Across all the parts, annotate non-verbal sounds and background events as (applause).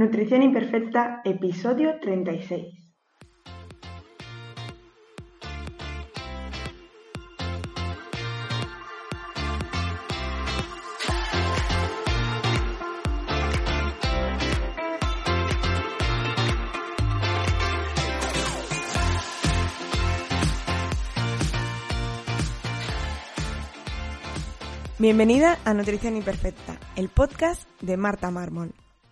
Nutrición Imperfecta, episodio 36. Bienvenida a Nutrición Imperfecta, el podcast de Marta Mármol.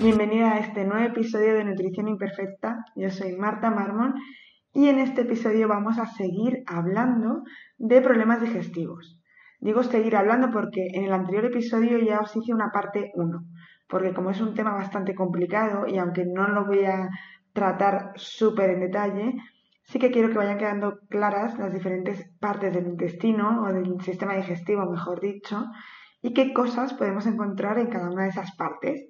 Bienvenida a este nuevo episodio de Nutrición Imperfecta. Yo soy Marta Marmon y en este episodio vamos a seguir hablando de problemas digestivos. Digo seguir hablando porque en el anterior episodio ya os hice una parte 1, porque como es un tema bastante complicado y aunque no lo voy a tratar súper en detalle, sí que quiero que vayan quedando claras las diferentes partes del intestino o del sistema digestivo, mejor dicho, y qué cosas podemos encontrar en cada una de esas partes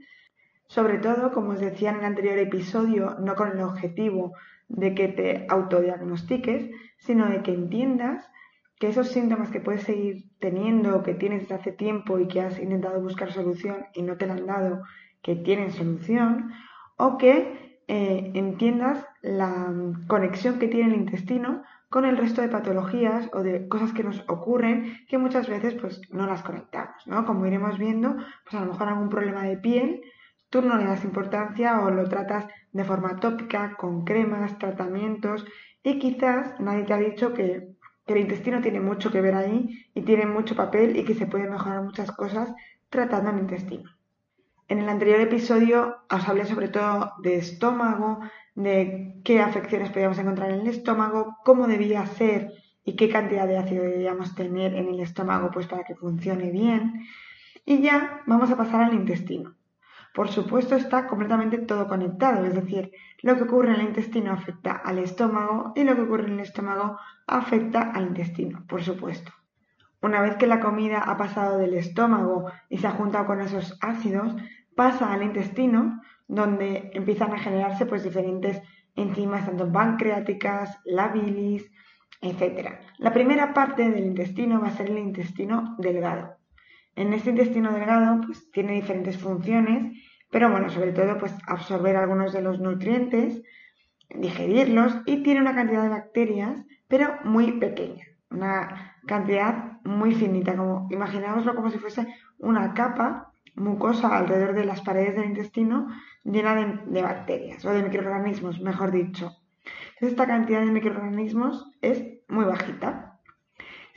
sobre todo, como os decía en el anterior episodio, no con el objetivo de que te autodiagnostiques, sino de que entiendas que esos síntomas que puedes seguir teniendo que tienes desde hace tiempo y que has intentado buscar solución y no te la han dado, que tienen solución, o que eh, entiendas la conexión que tiene el intestino con el resto de patologías o de cosas que nos ocurren que muchas veces pues no las conectamos, ¿no? Como iremos viendo, pues a lo mejor algún problema de piel tú no le das importancia o lo tratas de forma tópica, con cremas, tratamientos y quizás nadie te ha dicho que, el intestino tiene mucho que ver ahí y tiene mucho papel y que se pueden mejorar muchas cosas tratando el intestino. En el anterior episodio os hablé sobre todo de estómago, de qué afecciones podíamos encontrar en el estómago, cómo debía ser y qué cantidad de ácido debíamos tener en el estómago pues para que funcione bien. Y ya vamos a pasar al intestino. Por supuesto está completamente todo conectado, es decir, lo que ocurre en el intestino afecta al estómago y lo que ocurre en el estómago afecta al intestino, por supuesto. Una vez que la comida ha pasado del estómago y se ha juntado con esos ácidos, pasa al intestino, donde empiezan a generarse pues diferentes enzimas, tanto pancreáticas, la bilis, etc. La primera parte del intestino va a ser el intestino delgado. En este intestino delgado pues, tiene diferentes funciones, pero bueno, sobre todo pues absorber algunos de los nutrientes, digerirlos y tiene una cantidad de bacterias, pero muy pequeña, una cantidad muy finita, como imaginaoslo como si fuese una capa mucosa alrededor de las paredes del intestino llena de, bacterias o de microorganismos, mejor dicho. Esta cantidad de microorganismos es muy bajita.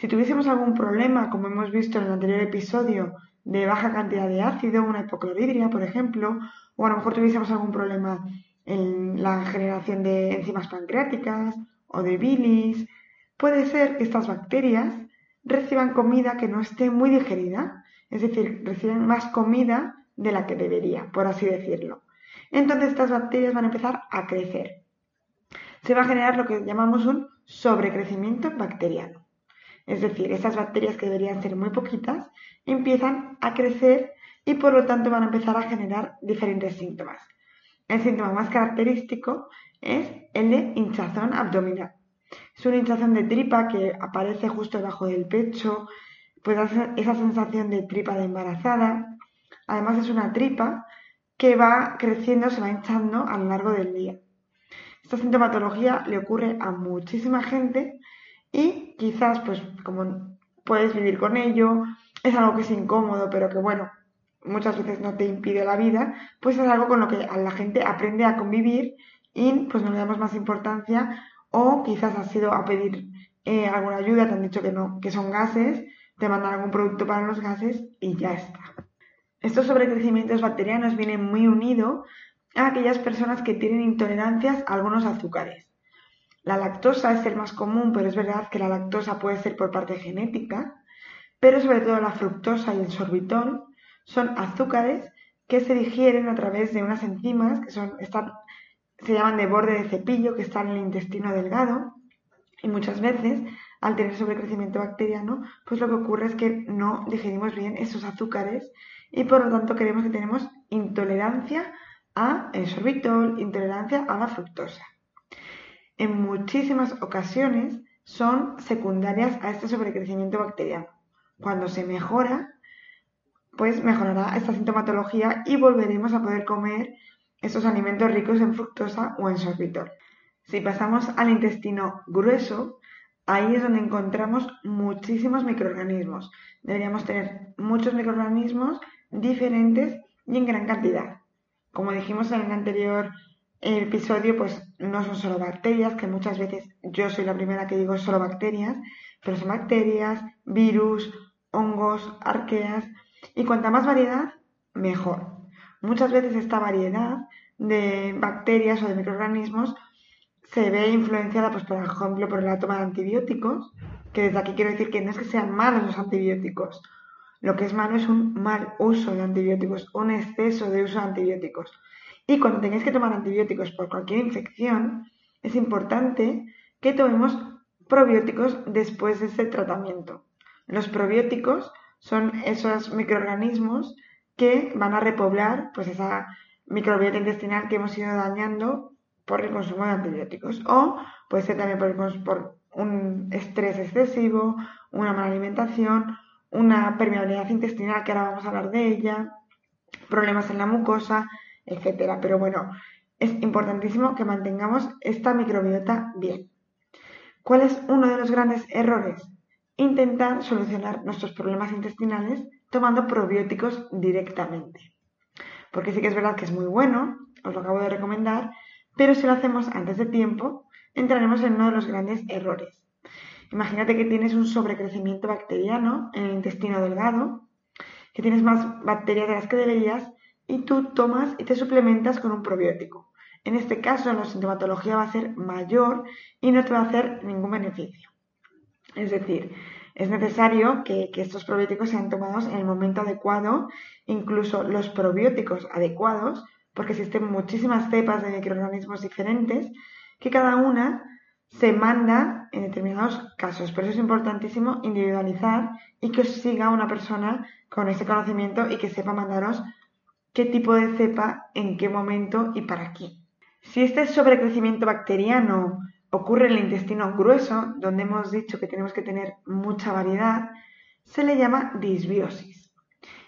Si tuviésemos algún problema, como hemos visto en el anterior episodio, de baja cantidad de ácido, una hipocloridria, por ejemplo, o a lo mejor tuviésemos algún problema en la generación de enzimas pancreáticas o de bilis, puede ser que estas bacterias reciban comida que no esté muy digerida, es decir, reciben más comida de la que debería, por así decirlo. Entonces estas bacterias van a empezar a crecer. Se va a generar lo que llamamos un sobrecrecimiento bacteriano. Es decir, esas bacterias que deberían ser muy poquitas empiezan a crecer y por lo tanto van a empezar a generar diferentes síntomas. El síntoma más característico es el de hinchazón abdominal. Es una hinchazón de tripa que aparece justo debajo del pecho, hacer esa sensación de tripa de embarazada. Además es una tripa que va creciendo, se va hinchando a lo largo del día. Esta sintomatología le ocurre a muchísima gente y quizás, pues como puedes vivir con ello, es algo que es incómodo, pero que bueno, muchas veces no te impide la vida, pues es algo con lo que la gente aprende a convivir y pues no le damos más importancia o quizás has ido a pedir eh, alguna ayuda, te han dicho que no, que son gases, te mandan algún producto para los gases y ya está. Estos sobrecrecimientos bacterianos vienen muy unidos a aquellas personas que tienen intolerancias a algunos azúcares. La lactosa es el más común, pero es verdad que la lactosa puede ser por parte genética, pero sobre todo la fructosa y el sorbitol son azúcares que se digieren a través de unas enzimas que son, se llaman de borde de cepillo, que están en el intestino delgado, y muchas veces al tener sobrecrecimiento bacteriano, pues lo que ocurre es que no digerimos bien esos azúcares y por lo tanto creemos que tenemos intolerancia a el sorbitol, intolerancia a la fructosa en muchísimas ocasiones son secundarias a este sobrecrecimiento bacteriano. Cuando se mejora, pues mejorará esta sintomatología y volveremos a poder comer esos alimentos ricos en fructosa o en sorbitol. Si pasamos al intestino grueso, ahí es donde encontramos muchísimos microorganismos. Deberíamos tener muchos microorganismos diferentes y en gran cantidad. Como dijimos en el anterior el episodio pues no son solo bacterias, que muchas veces yo soy la primera que digo solo bacterias, pero son bacterias, virus, hongos, arqueas, y cuanta más variedad, mejor. Muchas veces esta variedad de bacterias o de microorganismos se ve influenciada, pues, por ejemplo, por la toma de antibióticos, que desde aquí quiero decir que no es que sean malos los antibióticos, lo que es malo es un mal uso de antibióticos, un exceso de uso de antibióticos. Y cuando tengáis que tomar antibióticos por cualquier infección, es importante que tomemos probióticos después de ese tratamiento. Los probióticos son esos microorganismos que van a repoblar pues esa microbiota intestinal que hemos ido dañando por el consumo de antibióticos o puede ser también por, por un estrés excesivo, una mala alimentación, una permeabilidad intestinal que ahora vamos a hablar de ella, problemas en la mucosa, etcétera. Pero bueno, es importantísimo que mantengamos esta microbiota bien. ¿Cuál es uno de los grandes errores? Intentar solucionar nuestros problemas intestinales tomando probióticos directamente. Porque sí que es verdad que es muy bueno, os lo acabo de recomendar, pero si lo hacemos antes de tiempo, entraremos en uno de los grandes errores. Imagínate que tienes un sobrecrecimiento bacteriano en el intestino delgado, que tienes más bacterias de las que deberías y tú tomas y te suplementas con un probiótico. En este caso, la sintomatología va a ser mayor y no te va a hacer ningún beneficio. Es decir, es necesario que, estos probióticos sean tomados en el momento adecuado, incluso los probióticos adecuados, porque existen muchísimas cepas de microorganismos diferentes que cada una se manda en determinados casos. Por eso es importantísimo individualizar y que os siga una persona con ese conocimiento y que sepa mandaros qué tipo de cepa, en qué momento y para qué. Si este sobrecrecimiento bacteriano ocurre en el intestino grueso, donde hemos dicho que tenemos que tener mucha variedad, se le llama disbiosis.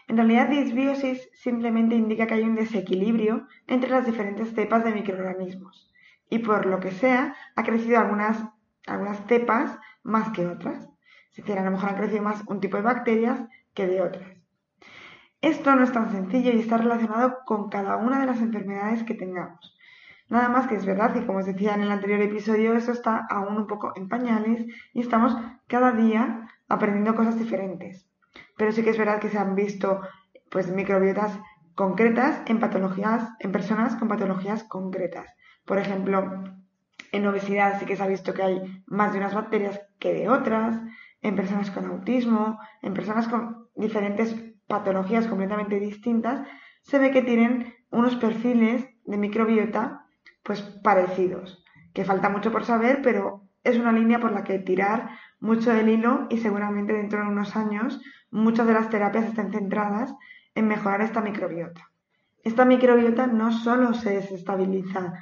En realidad, disbiosis simplemente indica que hay un desequilibrio entre las diferentes cepas de microorganismos y por lo que sea ha crecido algunas, algunas cepas más que otras. Es decir, a lo mejor han crecido más un tipo de bacterias que de otras. Esto no es tan sencillo y está relacionado con cada una de las enfermedades que tengamos. Nada más que es verdad que, como os decía en el anterior episodio, eso está aún un poco en pañales y estamos cada día aprendiendo cosas diferentes. Pero sí que es verdad que se han visto pues, microbiotas concretas en patologías, en personas con patologías concretas. Por ejemplo, en obesidad sí que se ha visto que hay más de unas bacterias que de otras, en personas con autismo, en personas con diferentes patologías completamente distintas, se ve que tienen unos perfiles de microbiota pues parecidos, que falta mucho por saber, pero es una línea por la que tirar mucho del hilo y seguramente dentro de unos años muchas de las terapias estén centradas en mejorar esta microbiota. esta microbiota no solo se desestabiliza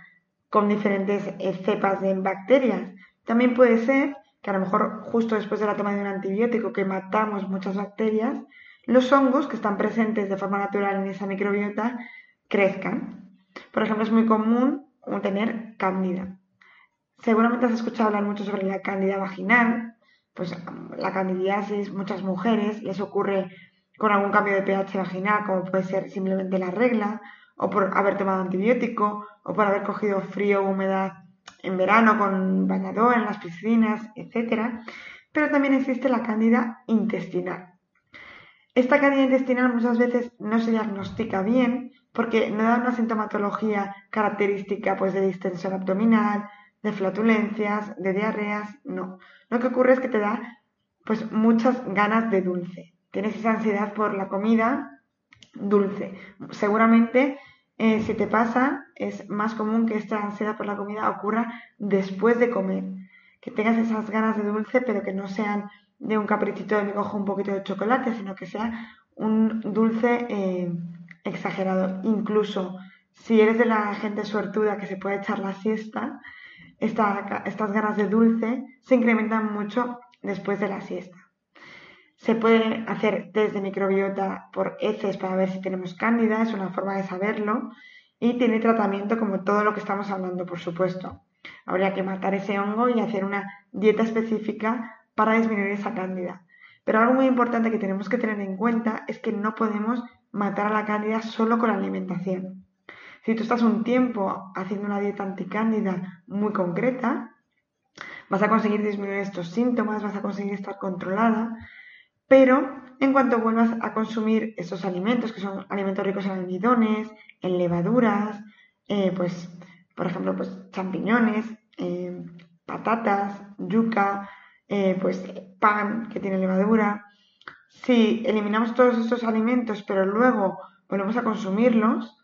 con diferentes eh, cepas de bacterias, también puede ser que a lo mejor justo después de la toma de un antibiótico que matamos muchas bacterias, los hongos que están presentes de forma natural en esa microbiota crezcan. Por ejemplo, es muy común tener cándida. Seguramente has escuchado hablar mucho sobre la cándida vaginal, pues la candidiasis, muchas mujeres les ocurre con algún cambio de pH vaginal, como puede ser simplemente la regla, o por haber tomado antibiótico, o por haber cogido frío o humedad en verano con bañador en las piscinas, etc. Pero también existe la cándida intestinal. Esta cándida intestinal muchas veces no se diagnostica bien porque no da una sintomatología característica pues, de distensión abdominal, de flatulencias, de diarreas, no. Lo que ocurre es que te da pues muchas ganas de dulce. Tienes esa ansiedad por la comida dulce. Seguramente eh, si te pasa es más común que esta ansiedad por la comida ocurra después de comer. Que tengas esas ganas de dulce pero que no sean de un caprichito de me cojo un poquito de chocolate, sino que sea un dulce eh, exagerado. Incluso si eres de la gente suertuda que se puede echar la siesta, estas ganas de dulce se incrementan mucho después de la siesta. Se puede hacer test de microbiota por heces para ver si tenemos cándida, es una forma de saberlo y tiene tratamiento como todo lo que estamos hablando, por supuesto. Habría que matar ese hongo y hacer una dieta específica para disminuir esa cándida. Pero algo muy importante que tenemos que tener en cuenta es que no podemos matar a la cándida solo con la alimentación. Si tú estás un tiempo haciendo una dieta anticándida muy concreta, vas a conseguir disminuir estos síntomas, vas a conseguir estar controlada, pero en cuanto vuelvas a consumir estos alimentos, que son alimentos ricos en almidones, en levaduras, eh, pues, por ejemplo, pues champiñones, eh, patatas, yuca, eh, pues pan que tiene levadura. Si eliminamos todos estos alimentos, pero luego volvemos a consumirlos,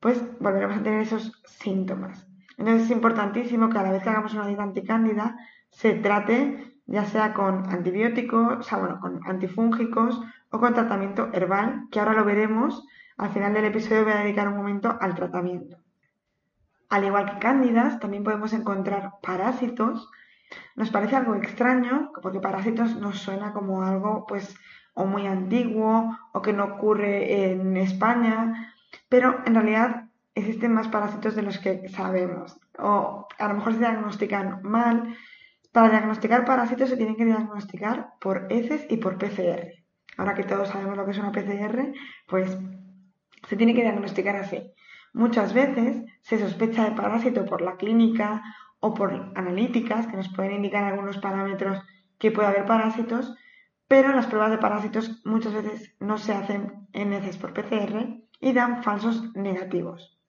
pues volveremos a tener esos síntomas. Entonces es importantísimo que a la vez que hagamos una dieta anticándida se trate ya sea con antibióticos, o sea, bueno, con antifúngicos o con tratamiento herbal, que ahora lo veremos. Al final del episodio voy a dedicar un momento al tratamiento. Al igual que cándidas, también podemos encontrar parásitos. Nos parece algo extraño, porque parásitos nos suena como algo, pues, o muy antiguo, o que no ocurre en España, pero en realidad existen más parásitos de los que sabemos o a lo mejor se diagnostican mal. Para diagnosticar parásitos se tienen que diagnosticar por heces y por PCR. Ahora que todos sabemos lo que es una PCR, pues se tiene que diagnosticar así. Muchas veces se sospecha de parásito por la clínica o por analíticas que nos pueden indicar algunos parámetros que puede haber parásitos, pero las pruebas de parásitos muchas veces no se hacen en heces por PCR y dan falsos negativos.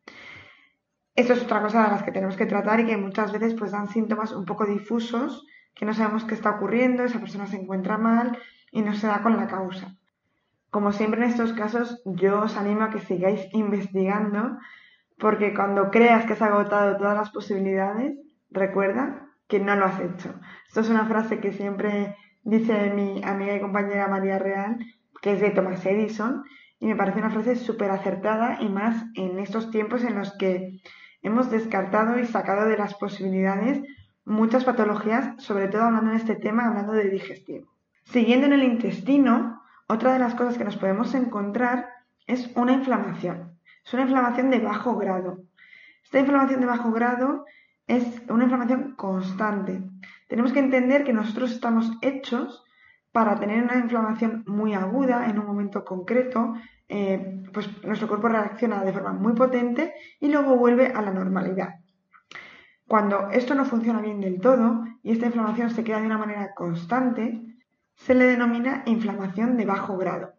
Esto es otra cosa de las que tenemos que tratar y que muchas veces pues dan síntomas un poco difusos, que no sabemos qué está ocurriendo, esa persona se encuentra mal y no se da con la causa. Como siempre en estos casos, yo os animo a que sigáis investigando, porque cuando creas que has agotado todas las posibilidades, recuerda que no lo has hecho. Esto es una frase que siempre dice mi amiga y compañera María Real, que es de Thomas Edison, y me parece una frase súper acertada y más en estos tiempos en los que hemos descartado y sacado de las posibilidades muchas patologías, sobre todo hablando en este tema, hablando de digestivo. Siguiendo en el intestino, otra de las cosas que nos podemos encontrar es una inflamación. Es una inflamación de bajo grado. Esta inflamación de bajo grado es una inflamación constante. Tenemos que entender que nosotros estamos hechos para tener una inflamación muy aguda en un momento concreto, eh, pues nuestro cuerpo reacciona de forma muy potente y luego vuelve a la normalidad. Cuando esto no funciona bien del todo y esta inflamación se queda de una manera constante, se le denomina inflamación de bajo grado.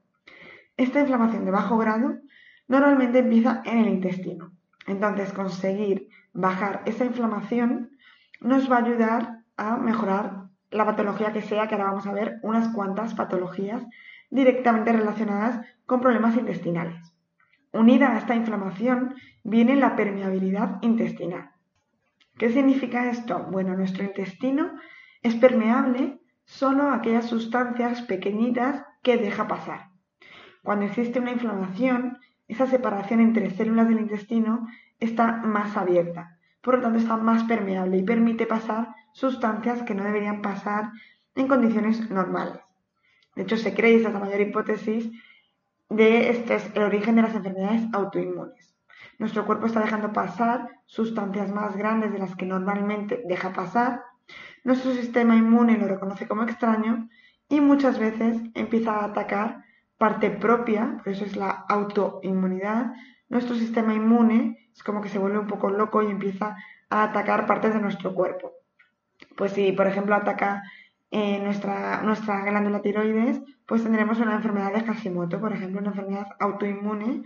Esta inflamación de bajo grado normalmente empieza en el intestino. Entonces, conseguir bajar esa inflamación nos va a ayudar a mejorar la patología que sea, que ahora vamos a ver unas cuantas patologías directamente relacionadas con problemas intestinales. Unida a esta inflamación viene la permeabilidad intestinal. ¿Qué significa esto? Bueno, nuestro intestino es permeable solo a aquellas sustancias pequeñitas que deja pasar. Cuando existe una inflamación, esa separación entre células del intestino está más abierta, por lo tanto está más permeable y permite pasar sustancias que no deberían pasar en condiciones normales. De hecho, se cree, y esta es la mayor hipótesis, de este es el origen de las enfermedades autoinmunes. Nuestro cuerpo está dejando pasar sustancias más grandes de las que normalmente deja pasar. Nuestro sistema inmune lo reconoce como extraño y muchas veces empieza a atacar parte propia, eso es la autoinmunidad. Nuestro sistema inmune es como que se vuelve un poco loco y empieza a atacar partes de nuestro cuerpo. Pues si, por ejemplo, ataca eh, nuestra, nuestra glándula tiroides, pues tendremos una enfermedad de Hashimoto, por ejemplo, una enfermedad autoinmune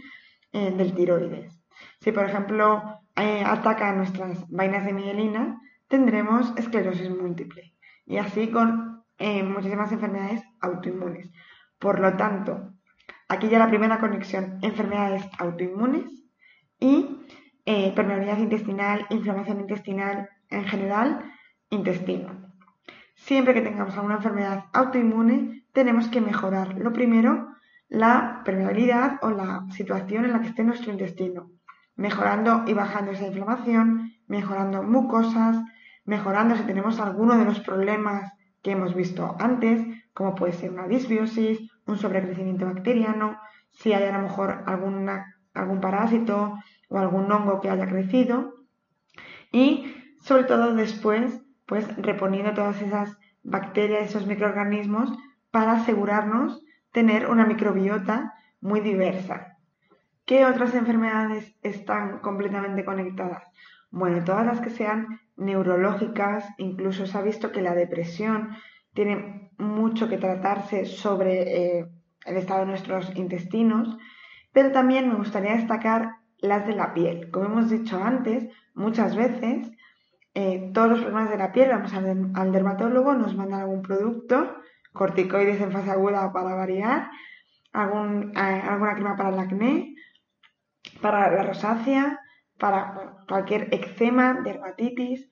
eh, del tiroides. Si, por ejemplo, eh, ataca nuestras vainas de mielina, tendremos esclerosis múltiple. Y así con muchísimas enfermedades autoinmunes. Por lo tanto, aquí ya la primera conexión, enfermedades autoinmunes y permeabilidad intestinal, inflamación intestinal en general, intestino. Siempre que tengamos alguna enfermedad autoinmune, tenemos que mejorar, lo primero, la permeabilidad o la situación en la que esté nuestro intestino, mejorando y bajando esa inflamación, mejorando mucosas, mejorando si tenemos alguno de los problemas que hemos visto antes, como puede ser una disbiosis, un sobrecrecimiento bacteriano, si hay a lo mejor algún parásito o algún hongo que haya crecido y sobre todo después pues reponiendo todas esas bacterias, esos microorganismos, para asegurarnos tener una microbiota muy diversa. ¿Qué otras enfermedades están completamente conectadas? Bueno, todas las que sean neurológicas, incluso se ha visto que la depresión tiene mucho que tratarse sobre eh, el estado de nuestros intestinos, pero también me gustaría destacar las de la piel. Como hemos dicho antes, muchas veces eh, todos los problemas de la piel, vamos al, dermatólogo, nos mandan algún producto, corticoides en fase aguda para variar, algún, alguna crema para el acné, para la rosácea, para cualquier eczema, dermatitis,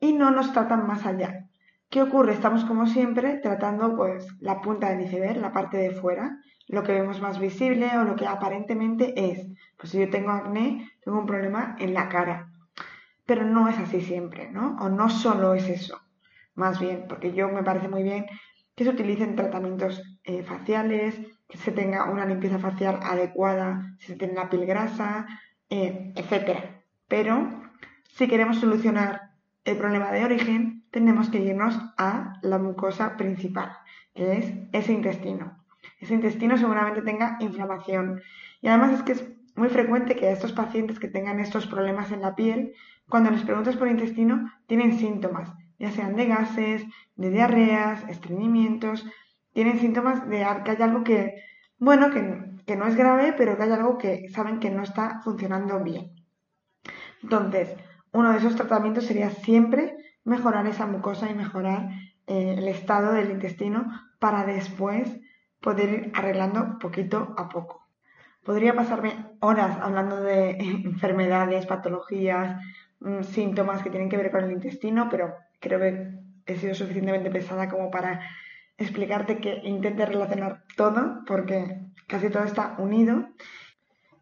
y no nos tratan más allá. ¿Qué ocurre? Estamos como siempre tratando pues la punta del iceberg, la parte de fuera, lo que vemos más visible o lo que aparentemente es. Pues si yo tengo acné, tengo un problema en la cara pero no es así siempre, ¿no? O no solo es eso, más bien, porque yo me parece muy bien que se utilicen tratamientos eh, faciales, que se tenga una limpieza facial adecuada, si se tiene la piel grasa, eh, etc. Pero si queremos solucionar el problema de origen, tenemos que irnos a la mucosa principal, que es ese intestino. Ese intestino seguramente tenga inflamación. Y además es que es muy frecuente que a estos pacientes que tengan estos problemas en la piel cuando les preguntas por intestino, tienen síntomas, ya sean de gases, de diarreas, estreñimientos, tienen síntomas de que hay algo que, bueno, que, no es grave, pero que hay algo que saben que no está funcionando bien. Entonces, uno de esos tratamientos sería siempre mejorar esa mucosa y mejorar eh, el estado del intestino para después poder ir arreglando poquito a poco. Podría pasarme horas hablando de (laughs) enfermedades, patologías, Mm, síntomas que tienen que ver con el intestino, pero creo que he sido suficientemente pesada como para explicarte que intente relacionar todo, porque casi todo está unido.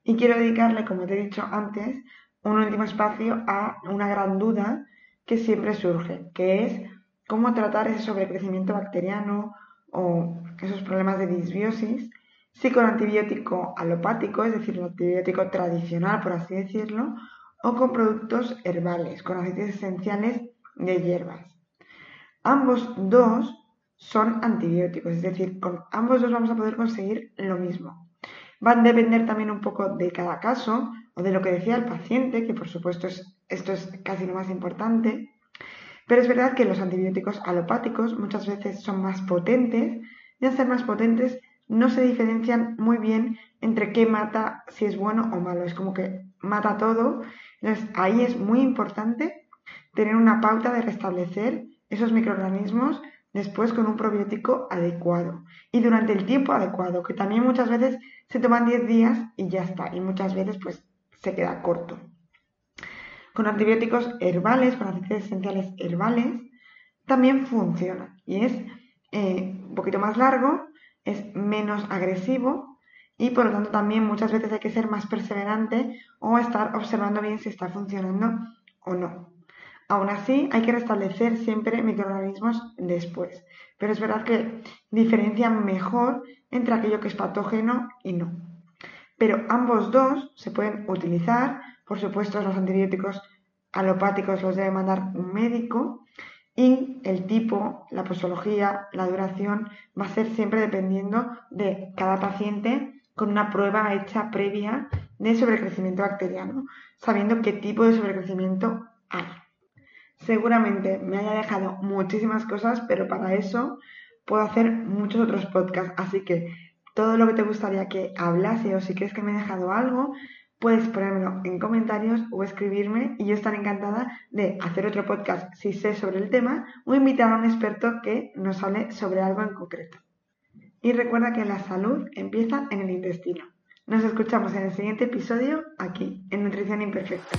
Y quiero dedicarle, como te he dicho antes, un último espacio a una gran duda que siempre surge, que es cómo tratar ese sobrecrecimiento bacteriano o esos problemas de disbiosis si con antibiótico alopático, es decir, el antibiótico tradicional, por así decirlo, o con productos herbales, con aceites esenciales de hierbas. Ambos dos son antibióticos, es decir, con ambos dos vamos a poder conseguir lo mismo. Van a depender también un poco de cada caso o de lo que decía el paciente, que por supuesto esto es casi lo más importante, pero es verdad que los antibióticos alopáticos muchas veces son más potentes y al ser más potentes no se diferencian muy bien entre qué mata, si es bueno o malo. Es como que mata todo. Entonces, ahí es muy importante tener una pauta de restablecer esos microorganismos después con un probiótico adecuado y durante el tiempo adecuado, que también muchas veces se toman 10 días y ya está, y muchas veces pues se queda corto. Con antibióticos herbales, con aceites esenciales herbales, también funciona y es eh, un poquito más largo, es menos agresivo y por lo tanto también muchas veces hay que ser más perseverante o estar observando bien si está funcionando o no. Aún así, hay que restablecer siempre microorganismos después, pero es verdad que diferencian mejor entre aquello que es patógeno y no. Pero ambos dos se pueden utilizar, por supuesto los antibióticos alopáticos los debe mandar un médico y el tipo, la posología, la duración va a ser siempre dependiendo de cada paciente con una prueba hecha previa de sobrecrecimiento bacteriano, sabiendo qué tipo de sobrecrecimiento hay. Seguramente me haya dejado muchísimas cosas, pero para eso puedo hacer muchos otros podcasts, así que todo lo que te gustaría que hablase o si crees que me he dejado algo, puedes ponérmelo en comentarios o escribirme y yo estaré encantada de hacer otro podcast si sé sobre el tema o invitar a un experto que nos hable sobre algo en concreto. Y recuerda que la salud empieza en el intestino. Nos escuchamos en el siguiente episodio aquí, en Nutrición Imperfecta.